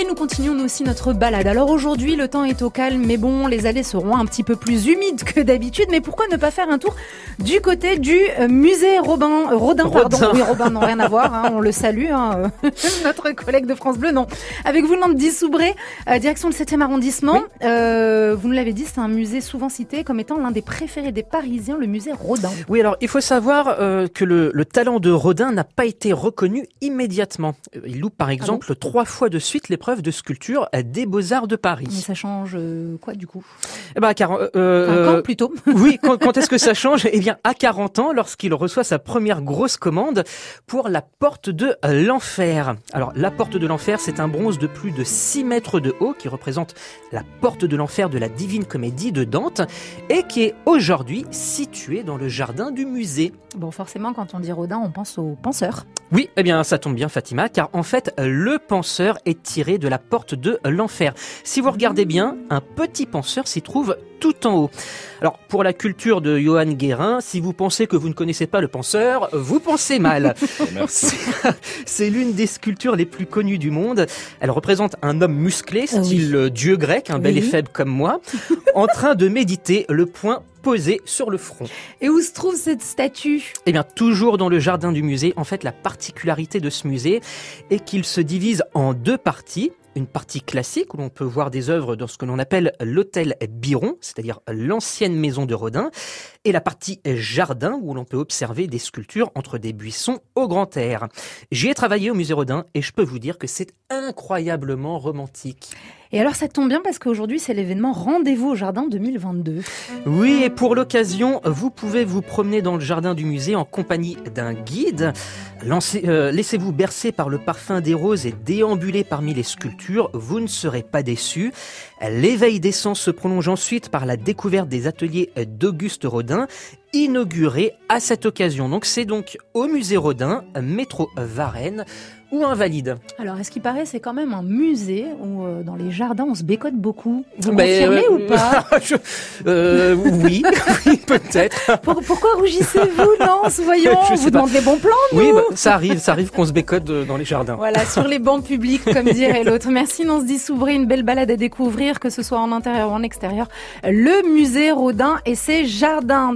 Et nous continuons nous aussi notre balade. Alors aujourd'hui, le temps est au calme, mais bon, les allées seront un petit peu plus humides que d'habitude. Mais pourquoi ne pas faire un tour du côté du euh, musée Robin, euh, Rodin, pardon. Oui, Robin, non, rien à voir. Hein, on le salue, hein, euh, notre collègue de France Bleu, non. Avec vous, Nantes Soubré, direction le 7e arrondissement. vous nous l'avez dit, c'est un musée souvent cité comme étant l'un des préférés des Parisiens, le musée Rodin. Oui, alors il faut savoir que le, le, talent de Rodin n'a pas été reconnu immédiatement. Il loupe par ah exemple trois fois de suite l'épreuve de sculpture des Beaux-Arts de Paris. Mais ça change quoi du coup? Eh ben, car, euh, quand plutôt? Oui, quand, quand est-ce que ça change? Eh bien, à 40 ans, lorsqu'il reçoit sa première grosse commande pour la porte de l'enfer. Alors, la porte de l'enfer, c'est un bronze de plus de 6 mètres de haut qui représente la porte de l'enfer de la Divine Comédie de Dante et qui est aujourd'hui située dans le jardin du musée. Bon, forcément, quand on dit Rodin, on pense au penseur. Oui, eh bien, ça tombe bien, Fatima, car en fait, le penseur est tiré de la porte de l'enfer. Si vous regardez bien, un petit penseur s'y trouve tout en haut. Alors, pour la culture de Johann Guérin, si vous pensez que vous ne connaissez pas le penseur, vous pensez mal. C'est l'une des sculptures les plus connues du monde. Elle représente un homme musclé, ah style euh, dieu grec, un bel et faible comme moi, en train de méditer le point posé sur le front. Et où se trouve cette statue? Eh bien, toujours dans le jardin du musée. En fait, la particularité de ce musée est qu'il se divise en deux parties une partie classique où l'on peut voir des œuvres dans ce que l'on appelle l'hôtel Biron, c'est-à-dire l'ancienne maison de Rodin, et la partie jardin où l'on peut observer des sculptures entre des buissons au grand air. J'y ai travaillé au musée Rodin et je peux vous dire que c'est incroyablement romantique. Et alors ça tombe bien parce qu'aujourd'hui c'est l'événement Rendez-vous au Jardin 2022. Oui, et pour l'occasion, vous pouvez vous promener dans le jardin du musée en compagnie d'un guide. Euh, laissez-vous bercer par le parfum des roses et déambuler parmi les sculptures, vous ne serez pas déçus. L'éveil des sens se prolonge ensuite par la découverte des ateliers d'Auguste Rodin inauguré à cette occasion. Donc c'est donc au musée Rodin, métro Varennes ou Invalide? Alors, est-ce qu'il paraît, c'est quand même un musée où, euh, dans les jardins, on se bécote beaucoup Vous confirmez euh, ou pas? Euh, Oui, oui peut-être. pourquoi rougissez-vous, Non, Voyons, vous demandez des bons plans, Oui, bah, ça arrive, ça arrive qu'on se bécote dans les jardins. Voilà, sur les bancs publics, comme dirait l'autre. Merci, Nance dit s'ouvrir une belle balade à découvrir, que ce soit en intérieur ou en extérieur. Le musée Rodin et ses jardins.